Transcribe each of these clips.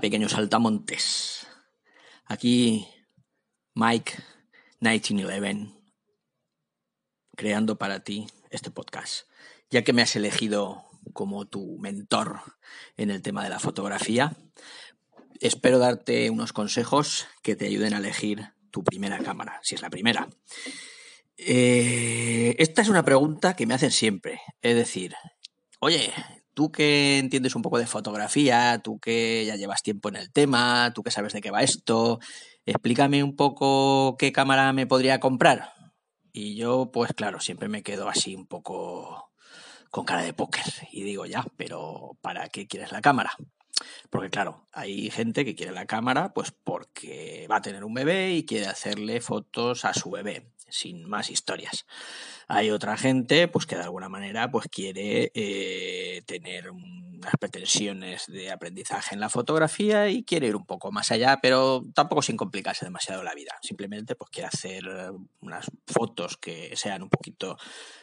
Pequeños saltamontes. Aquí Mike 1911 creando para ti este podcast, ya que me has elegido como tu mentor en el tema de la fotografía. Espero darte unos consejos que te ayuden a elegir tu primera cámara, si es la primera. Eh, esta es una pregunta que me hacen siempre, es decir, oye, tú que entiendes un poco de fotografía, tú que ya llevas tiempo en el tema, tú que sabes de qué va esto, explícame un poco qué cámara me podría comprar. Y yo, pues claro, siempre me quedo así un poco con cara de póker y digo ya, pero ¿para qué quieres la cámara? Porque claro, hay gente que quiere la cámara pues porque va a tener un bebé y quiere hacerle fotos a su bebé sin más historias. Hay otra gente, pues que de alguna manera, pues quiere eh, tener unas pretensiones de aprendizaje en la fotografía y quiere ir un poco más allá, pero tampoco sin complicarse demasiado la vida. Simplemente, pues quiere hacer unas fotos que sean un poquito,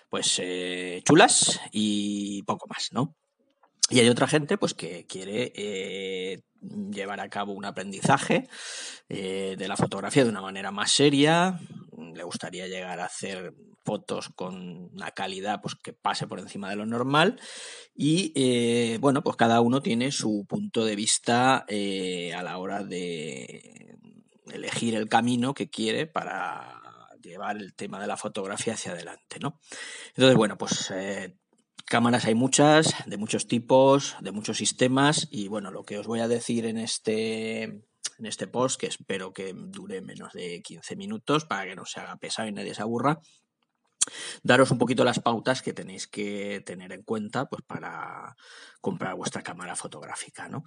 pues eh, chulas y poco más, ¿no? Y hay otra gente pues que quiere eh, llevar a cabo un aprendizaje eh, de la fotografía de una manera más seria, le gustaría llegar a hacer fotos con una calidad pues, que pase por encima de lo normal y eh, bueno pues cada uno tiene su punto de vista a la hora de elegir el camino que quiere para llevar el tema de la fotografía hacia adelante ¿no? entonces bueno pues Cámaras hay muchas, de muchos tipos, de muchos sistemas y bueno, lo que os voy a decir en este, en este post, que espero que dure menos de 15 minutos para que no se haga pesado y nadie se aburra, daros un poquito las pautas que tenéis que tener en cuenta pues para comprar vuestra cámara fotográfica, ¿no?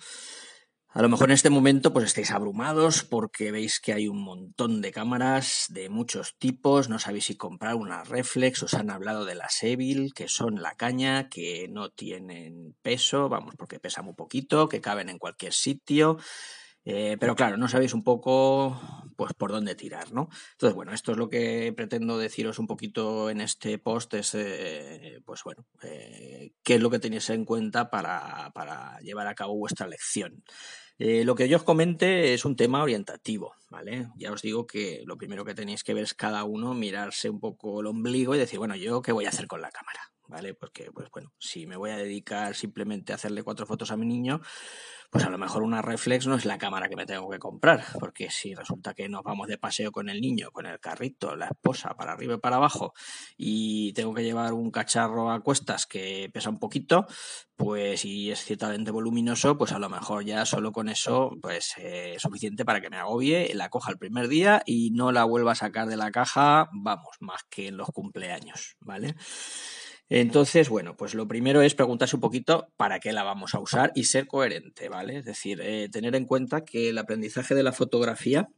A lo mejor en este momento pues estáis abrumados porque veis que hay un montón de cámaras de muchos tipos, no sabéis si comprar una reflex, os han hablado de las Evil, que son la caña, que no tienen peso, vamos, porque pesan muy poquito, que caben en cualquier sitio, eh, pero claro, no sabéis un poco pues por dónde tirar, ¿no? Entonces, bueno, esto es lo que pretendo deciros un poquito en este post, es eh, pues bueno, eh, qué es lo que tenéis en cuenta para, para llevar a cabo vuestra lección. Lo que yo os comente es un tema orientativo, ¿vale? Ya os digo que lo primero que tenéis que ver es cada uno mirarse un poco el ombligo y decir, bueno, yo qué voy a hacer con la cámara, ¿vale? Porque, pues bueno, si me voy a dedicar simplemente a hacerle cuatro fotos a mi niño, pues a lo mejor una reflex no es la cámara que me tengo que comprar, porque si resulta que nos vamos de paseo con el niño, con el carrito, la esposa, para arriba y para abajo, y tengo que llevar un cacharro a cuestas que pesa un poquito, pues y es ciertamente voluminoso, pues a lo mejor ya solo con eso, pues eh, es suficiente para que me agobie, la coja el primer día y no la vuelva a sacar de la caja, vamos, más que en los cumpleaños, ¿vale? Entonces, bueno, pues lo primero es preguntarse un poquito para qué la vamos a usar y ser coherente, ¿vale? Es decir, eh, tener en cuenta que el aprendizaje de la fotografía,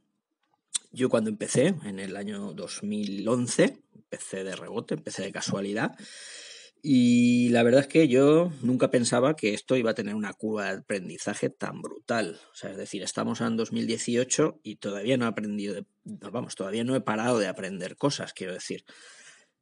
yo cuando empecé, en el año 2011, empecé de rebote, empecé de casualidad, y la verdad es que yo nunca pensaba que esto iba a tener una curva de aprendizaje tan brutal. O sea, es decir, estamos en 2018 y todavía no he aprendido, vamos, todavía no he parado de aprender cosas, quiero decir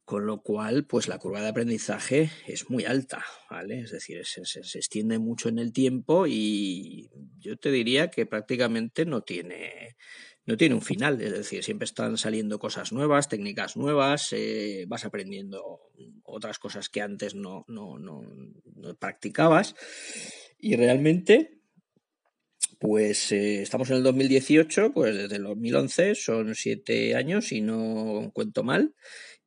con lo cual pues la curva de aprendizaje es muy alta, ¿vale? Es decir, se, extiende mucho en el tiempo y yo te diría que prácticamente no tiene, no tiene un final, es decir, siempre están saliendo cosas nuevas, técnicas nuevas, eh, vas aprendiendo otras cosas que antes no, no, no, no practicabas. Y realmente pues eh, estamos en el 2018, pues desde el 2011 son siete años y no cuento mal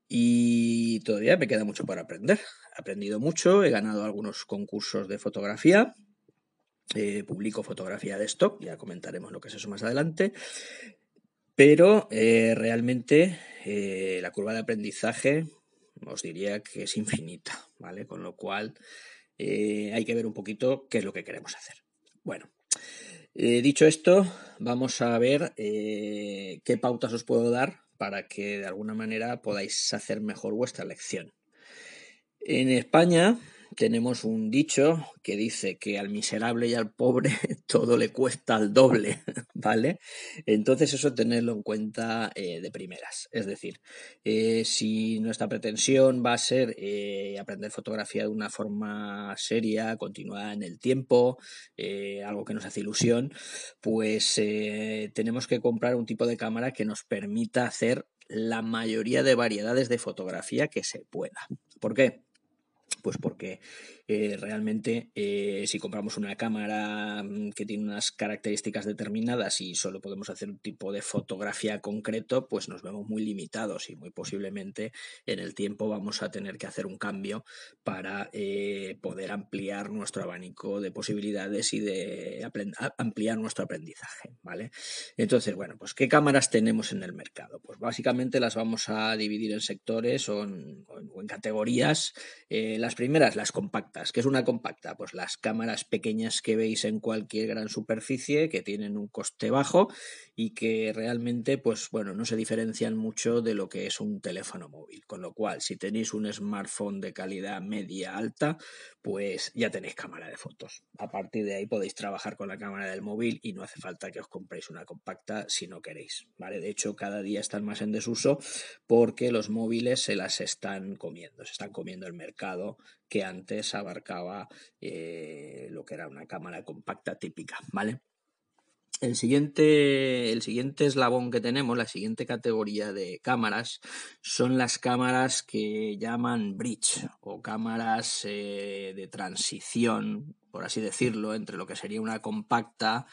y todavía me queda mucho por aprender. He aprendido mucho, he ganado algunos concursos de fotografía, eh, publico fotografía de stock, ya comentaremos lo que es eso más adelante, pero eh, realmente eh, la curva de aprendizaje os diría que es infinita, ¿vale? Con lo cual hay que ver un poquito qué es lo que queremos hacer. Bueno, dicho esto, vamos a ver qué pautas os puedo dar para que de alguna manera podáis hacer mejor vuestra lección. En España tenemos un dicho que dice que al miserable y al pobre todo le cuesta al doble, ¿vale? Entonces eso tenerlo en cuenta eh, de primeras. Es decir, eh, si nuestra pretensión va a ser eh, aprender fotografía de una forma seria, continuada en el tiempo, algo que nos hace ilusión, pues tenemos que comprar un tipo de cámara que nos permita hacer la mayoría de variedades de fotografía que se pueda. ¿Por qué? Pues porque eh, realmente eh, si compramos una cámara mm, que tiene unas características determinadas y solo podemos hacer un tipo de fotografía concreto, pues nos vemos muy limitados y muy posiblemente en el tiempo vamos a tener que hacer un cambio para eh, poder ampliar nuestro abanico de posibilidades y de ampliar nuestro aprendizaje, ¿vale? Entonces, bueno, pues ¿qué cámaras tenemos en el mercado? Pues básicamente las vamos a dividir en sectores o en, o en categorías. las primeras, las compactas ¿Qué es una compacta? Pues las cámaras pequeñas que veis en cualquier gran superficie, que tienen un coste bajo y que realmente, pues bueno, no se diferencian mucho de lo que es un teléfono móvil. Con lo cual, si tenéis un smartphone de calidad media alta, pues ya tenéis cámara de fotos. A partir de ahí podéis trabajar con la cámara del móvil y no hace falta que os compréis una compacta si no queréis. ¿vale? De hecho, cada día están más en desuso porque los móviles se las están comiendo, se están comiendo el mercado que antes abarcaba eh, lo que era una cámara compacta típica, ¿vale? El siguiente, el siguiente eslabón que tenemos, la siguiente categoría de cámaras, son las cámaras que llaman bridge o cámaras eh, de transición, por así decirlo, entre lo que sería una compacta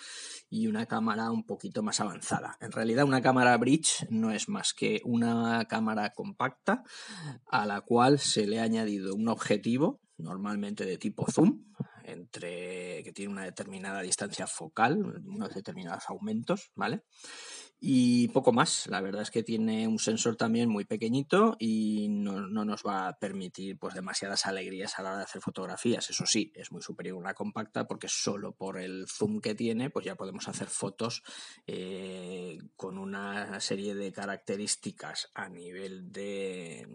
y una cámara un poquito más avanzada. En realidad una cámara bridge no es más que una cámara compacta a la cual se le ha añadido un objetivo, normalmente de tipo zoom, entre que tiene una determinada distancia focal, unos determinados aumentos, ¿vale? y poco más. La verdad es que tiene un sensor también muy pequeñito y no, nos va a permitir pues demasiadas alegrías a la hora de hacer fotografías. Eso sí, es muy superior a una compacta porque solo por el zoom que tiene pues ya podemos hacer fotos eh, con una serie de características a nivel de,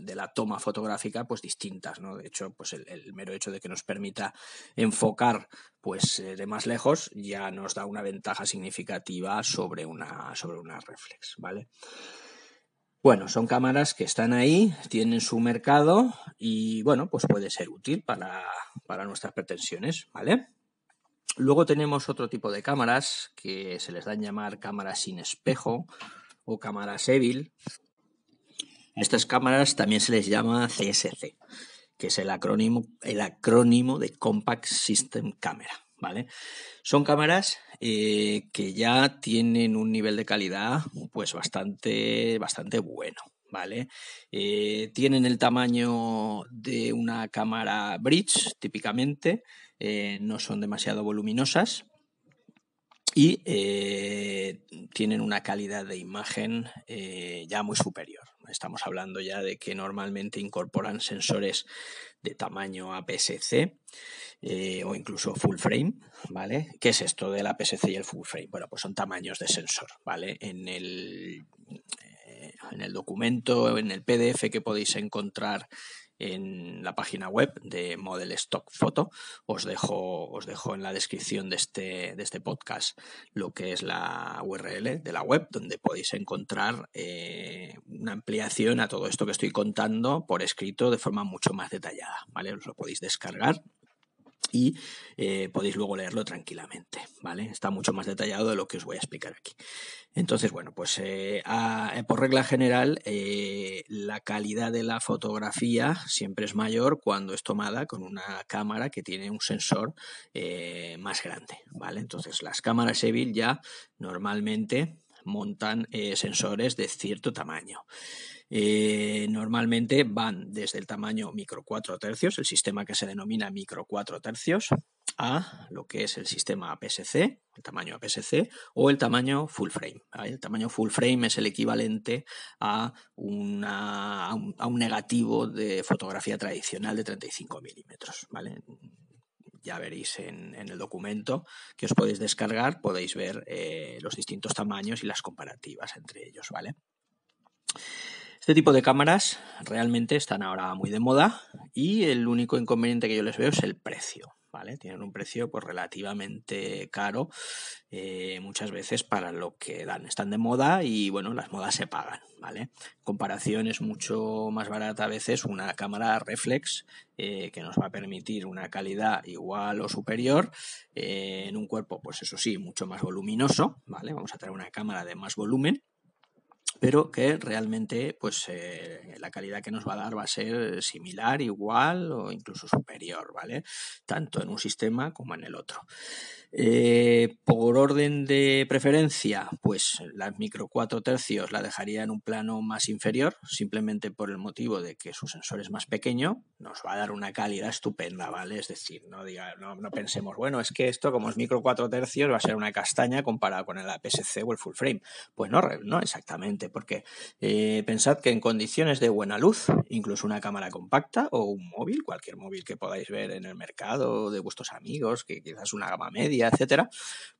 de, la toma fotográfica pues distintas. ¿no? De hecho, pues el mero hecho de que nos permita enfocar pues eh, de más lejos ya nos da una ventaja significativa sobre una, sobre una reflex, ¿vale? Bueno, son cámaras que están ahí, tienen su mercado y bueno, pues puede ser útil para, para nuestras pretensiones, ¿vale? Luego tenemos otro tipo de cámaras que se les dan llamar cámaras sin espejo o cámaras Evil. Estas cámaras también se les llama CSC que es el acrónimo, el acrónimo de Compact System Camera. ¿Vale? Son cámaras eh, que ya tienen un nivel de calidad pues bastante, bastante bueno. ¿Vale? Eh, tienen el tamaño de una cámara bridge, típicamente, eh, no son demasiado voluminosas y tienen una calidad de imagen ya muy superior. Estamos hablando ya de que normalmente incorporan sensores de tamaño APS-C eh, o incluso full frame, ¿vale? ¿Qué es esto del APS-C y el full frame? Bueno, pues son tamaños de sensor, ¿vale? En el, eh, en el documento, en el PDF que podéis encontrar en la página web de Model Stock Photo. Os dejo, os dejo en la descripción de este, de este podcast lo que es la URL de la web, donde podéis encontrar eh, una ampliación a todo esto que estoy contando por escrito de forma mucho más detallada. ¿vale? Os lo podéis descargar y eh, podéis luego leerlo tranquilamente, ¿vale? Está mucho más detallado de lo que os voy a explicar aquí. Entonces, bueno, pues eh, por regla general, eh, la calidad de la fotografía siempre es mayor cuando es tomada con una cámara que tiene un sensor más grande, ¿vale? Entonces, las cámaras Evil ya normalmente montan sensores de cierto tamaño. Eh, normalmente van desde el tamaño micro 4 tercios, el sistema que se denomina micro 4 tercios, a lo que es el sistema APS-C, el tamaño APS-C, o el tamaño full frame. El tamaño full frame es el equivalente a, un, negativo de fotografía tradicional de 35 milímetros. ¿vale? ya veréis en, el documento que os podéis descargar, podéis ver eh, los distintos tamaños y las comparativas entre ellos, ¿vale? Este tipo de cámaras realmente están ahora muy de moda y el único inconveniente que yo les veo es el precio. ¿vale? Tienen un precio pues relativamente caro eh, muchas veces para lo que dan. Están de moda y bueno, las modas se pagan, ¿vale? Comparación es mucho más barata a veces una cámara reflex eh, que nos va a permitir una calidad igual o superior eh, en un cuerpo, pues eso sí, mucho más voluminoso, ¿vale? Vamos a tener una cámara de más volumen pero que realmente pues eh, la calidad que nos va a dar va a ser similar, igual o incluso superior, ¿vale? Tanto en un sistema como en el otro. Eh, por orden de preferencia, pues la micro 4 tercios la dejaría en un plano más inferior, simplemente por el motivo de que su sensor es más pequeño, nos va a dar una calidad estupenda, ¿vale? Es decir, no, diga, no, pensemos, bueno, es que esto como es micro 4 tercios va a ser una castaña comparado con el APS-C o el full frame. Pues no, no exactamente, porque eh, pensad que en condiciones de buena luz, incluso una cámara compacta o un móvil, cualquier móvil que podáis ver en el mercado de vuestros amigos, que quizás una gama media, etcétera,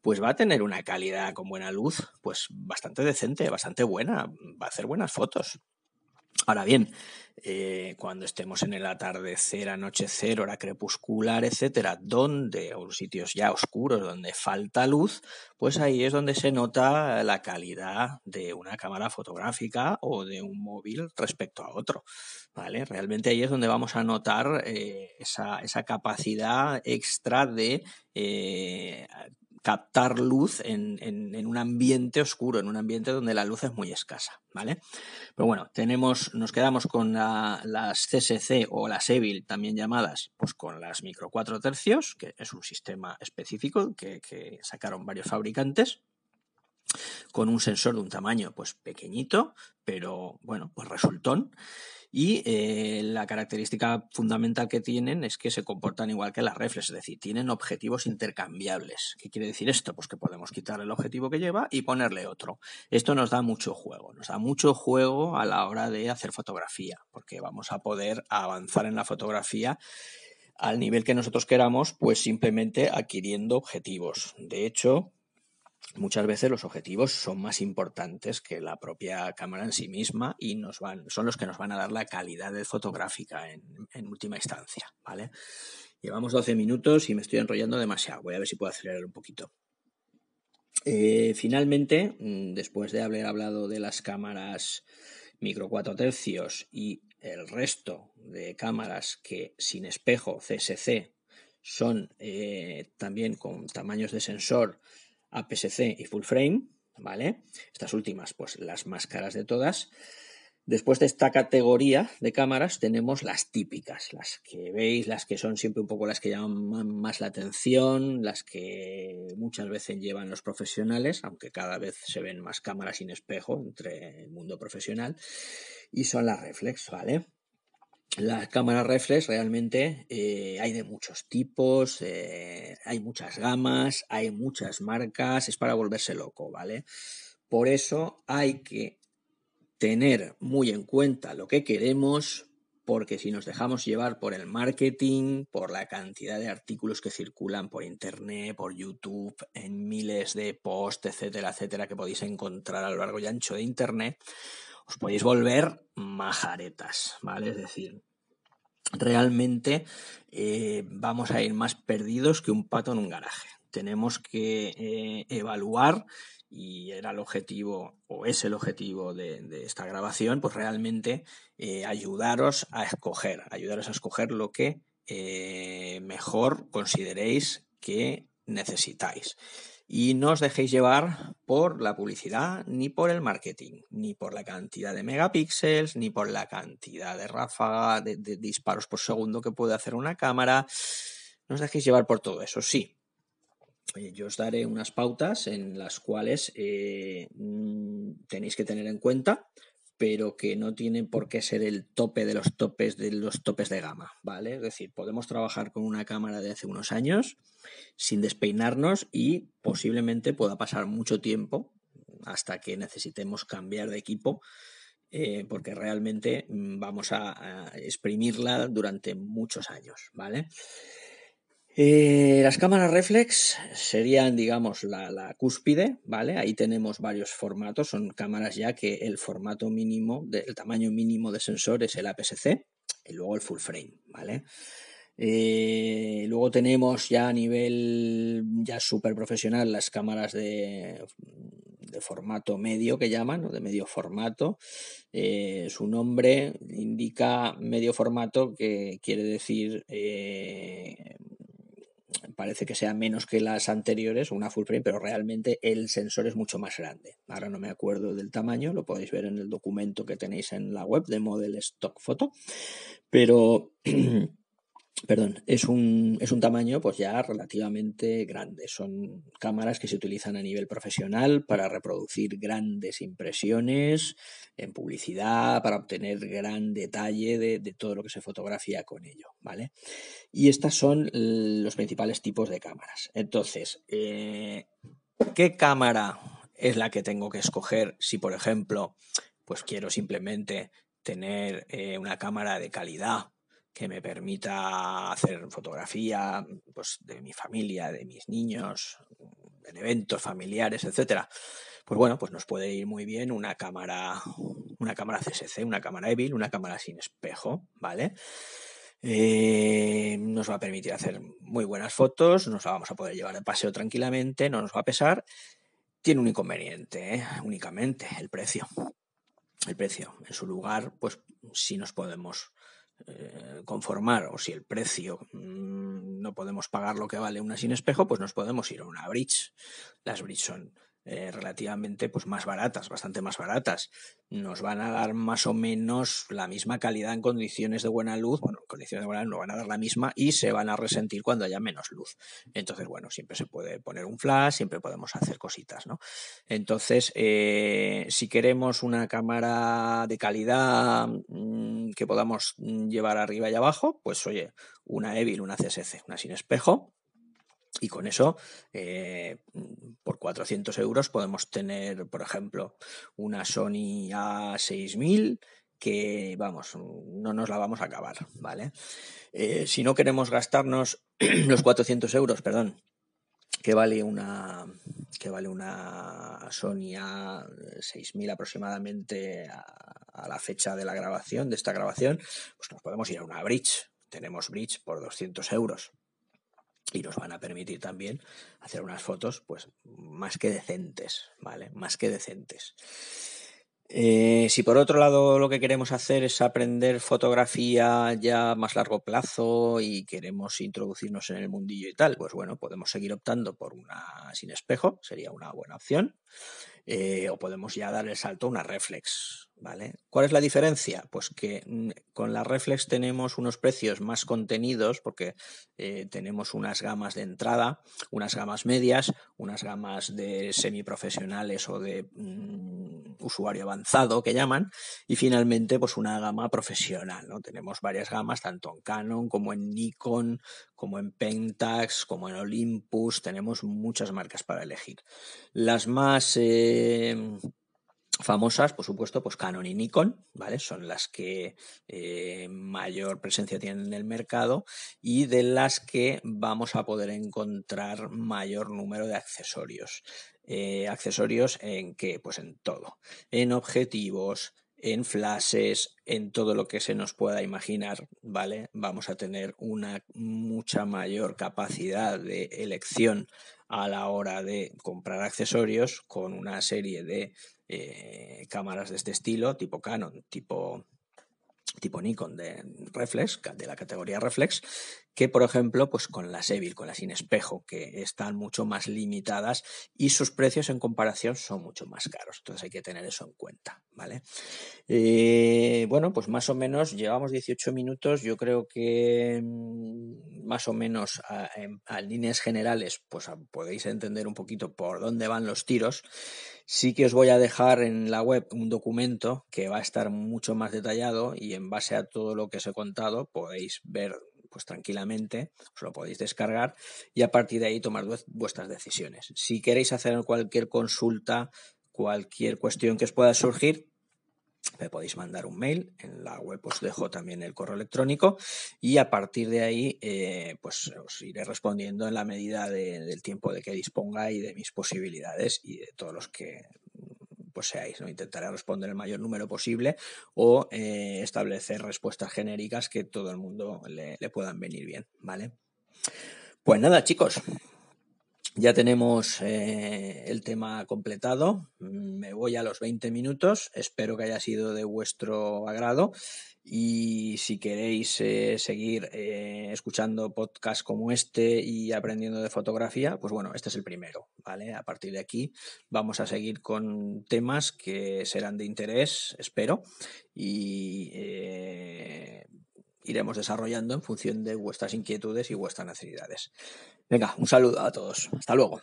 pues va a tener una calidad con buena luz, pues bastante decente, bastante buena, va a hacer buenas fotos. Ahora bien, eh, cuando estemos en el atardecer, anochecer, hora crepuscular, etcétera, donde, o sitios ya oscuros, donde falta luz, pues ahí es donde se nota la calidad de una cámara fotográfica o de un móvil respecto a otro. ¿Vale? Realmente ahí es donde vamos a notar eh, esa, capacidad extra de eh, captar luz en, en, un ambiente oscuro, en un ambiente donde la luz es muy escasa, ¿vale? Pero bueno, tenemos, nos quedamos con las CSC o las EVIL, también llamadas, pues con las micro 4 tercios, que es un sistema específico que, que sacaron varios fabricantes con un sensor de un tamaño pues pequeñito, pero bueno, pues resultón. Y eh, la característica fundamental que tienen es que se comportan igual que las reflex, es decir, tienen objetivos intercambiables. ¿Qué quiere decir esto? Pues que podemos quitar el objetivo que lleva y ponerle otro. Esto nos da mucho juego, nos da mucho juego a la hora de hacer fotografía, porque vamos a poder avanzar en la fotografía al nivel que nosotros queramos, pues simplemente adquiriendo objetivos. De hecho, muchas veces los objetivos son más importantes que la propia cámara en sí misma y son los que nos van a dar la calidad fotográfica en, última instancia, ¿vale? Llevamos 12 minutos y me estoy enrollando demasiado. Voy a ver si puedo acelerar un poquito. Eh, finalmente, mm, después de haber hablado de las cámaras micro 4 tercios y el resto de cámaras que sin espejo CSC son eh, también con tamaños de sensor APS-C y full frame, ¿vale? Estas últimas, pues las más caras de todas. Después de esta categoría de cámaras tenemos las típicas, las que veis, las que son siempre un poco las que llaman más la atención, las que muchas veces llevan los profesionales, aunque cada vez se ven más cámaras sin espejo entre el mundo profesional, y son las reflex, ¿vale? Las cámaras reflex realmente eh, hay de muchos tipos, eh, hay muchas gamas, hay muchas marcas, es para volverse loco, ¿vale? Por eso hay que tener muy en cuenta lo que queremos, porque si nos dejamos llevar por el marketing, por la cantidad de artículos que circulan por internet, por YouTube, en miles de posts, etcétera, etcétera, que podéis encontrar a lo largo y ancho de internet, os podéis volver majaretas, ¿vale? Es decir, realmente eh, vamos a ir más perdidos que un pato en un garaje. Tenemos que eh, evaluar, y era el objetivo, o es el objetivo de, esta grabación, pues realmente eh, ayudaros a escoger, ayudaros a escoger lo que mejor consideréis que necesitáis y no os dejéis llevar por la publicidad, ni por el marketing, ni por la cantidad de megapíxeles, ni por la cantidad de ráfaga, de, disparos por segundo que puede hacer una cámara. No os dejéis llevar por todo eso, sí. Yo os daré unas pautas en las cuales eh, mm, tenéis que tener en cuenta pero que no tienen por qué ser el tope de los topes de los topes de gama, ¿vale? Es decir, podemos trabajar con una cámara de hace unos años sin despeinarnos y posiblemente pueda pasar mucho tiempo hasta que necesitemos cambiar de equipo eh, porque realmente mm, vamos a, exprimirla durante muchos años, ¿vale? Eh, las cámaras reflex serían, digamos, la, la, cúspide, ¿vale? Ahí tenemos varios formatos, son cámaras ya que el formato mínimo, de, el tamaño mínimo de sensor es el APS-C y luego el full frame, ¿vale? Eh, luego tenemos ya a nivel ya súper profesional las cámaras de, de, formato medio que llaman, de medio formato. Eh, su nombre indica medio formato que quiere decir parece que sea menos que las anteriores, una full frame, pero realmente el sensor es mucho más grande. Ahora no me acuerdo del tamaño, lo podéis ver en el documento que tenéis en la web de Model Stock Photo, pero perdón, es un, es un tamaño pues ya relativamente grande. Son cámaras que se utilizan a nivel profesional para reproducir grandes impresiones en publicidad, para obtener gran detalle de, de todo lo que se fotografía con ello, ¿vale? Y estas son los principales tipos de cámaras. Entonces, eh, ¿qué cámara es la que tengo que escoger si, por ejemplo, pues quiero simplemente tener eh, una cámara de calidad que me permita hacer fotografía pues, de mi familia, de mis niños, en eventos familiares, etcétera. Pues bueno, pues nos puede ir muy bien una cámara, una cámara CSC, una cámara Evil, una cámara sin espejo, ¿vale? Eh, nos va a permitir hacer muy buenas fotos, nos la vamos a poder llevar de paseo tranquilamente, no nos va a pesar. Tiene un inconveniente, ¿eh? únicamente el precio. El precio. En su lugar, pues si nos podemos eh, conformar o si el precio mmm, no podemos pagar lo que vale una sin espejo, pues nos podemos ir a una bridge. Las bridge son eh, relativamente pues más baratas, bastante más baratas. Nos van a dar más o menos la misma calidad en condiciones de buena luz, bueno, en condiciones de buena luz no van a dar la misma y se van a resentir cuando haya menos luz. Entonces, bueno, siempre se puede poner un flash, siempre podemos hacer cositas, ¿no? Entonces, eh, si queremos una cámara de calidad mmm, que podamos llevar arriba y abajo, pues oye, una Evil, una CSC, una sin espejo, y con eso, eh, por 400 euros, podemos tener, por ejemplo, una Sony A6000 que, vamos, no nos la vamos a acabar, ¿vale? Eh, si no queremos gastarnos los 400 euros, perdón, que vale una que vale una Sony A6000 aproximadamente a, a, la fecha de la grabación, de esta grabación, pues nos podemos ir a una Bridge. Tenemos Bridge por 200 euros, y nos van a permitir también hacer unas fotos pues más que decentes, ¿vale? Más que decentes. Eh, si por otro lado lo que queremos hacer es aprender fotografía ya más largo plazo y queremos introducirnos en el mundillo y tal, pues bueno, podemos seguir optando por una sin espejo, sería una buena opción. Eh, o podemos ya dar el salto a una reflex, ¿Cuál es la diferencia? Pues que mm, con la reflex tenemos unos precios más contenidos porque eh, tenemos unas gamas de entrada, unas gamas medias, unas gamas de semiprofesionales o de mm, usuario avanzado que llaman y finalmente pues una gama profesional. Tenemos varias gamas tanto en Canon como en Nikon, como en Pentax, como en Olympus, tenemos muchas marcas para elegir. Las más eh, famosas, por supuesto, pues Canon y Nikon, ¿vale? Son las que eh, mayor presencia tienen en el mercado y de las que vamos a poder encontrar mayor número de accesorios. Eh, accesorios en qué? Pues en todo. En objetivos, en flashes, en todo lo que se nos pueda imaginar, ¿vale? Vamos a tener una mucha mayor capacidad de elección a la hora de comprar accesorios con una serie de eh, cámaras de este estilo, tipo Canon, tipo tipo Nikon de reflex, de la categoría reflex, que por ejemplo, pues con las Evil, con las sin espejo, que están mucho más limitadas y sus precios en comparación son mucho más caros. Entonces hay que tener eso en cuenta, ¿vale? Eh, bueno, pues más o menos llevamos 18 minutos. Yo creo que mm, más o menos a, a líneas generales, pues podéis entender un poquito por dónde van los tiros. Sí que os voy a dejar en la web un documento que va a estar mucho más detallado y en base a todo lo que os he contado podéis ver pues tranquilamente, os lo podéis descargar y a partir de ahí tomar vuestras decisiones. Si queréis hacer cualquier consulta, cualquier cuestión que os pueda surgir, me podéis mandar un mail, en la web os dejo también el correo electrónico y a partir de ahí eh, pues os iré respondiendo en la medida del tiempo de que disponga y de mis posibilidades y de todos los que pues seáis, ¿no? Intentaré responder el mayor número posible o eh, establecer respuestas genéricas que todo el mundo le, le puedan venir bien, ¿vale? Pues nada, chicos, ya tenemos eh, el tema completado. Me voy a los 20 minutos. Espero que haya sido de vuestro agrado. Y si queréis eh, seguir eh, escuchando podcasts como este y aprendiendo de fotografía, pues bueno, este es el primero, ¿vale? A partir de aquí vamos a seguir con temas que serán de interés, espero, y iremos desarrollando en función de vuestras inquietudes y vuestras necesidades. Venga, un saludo a todos. Hasta luego.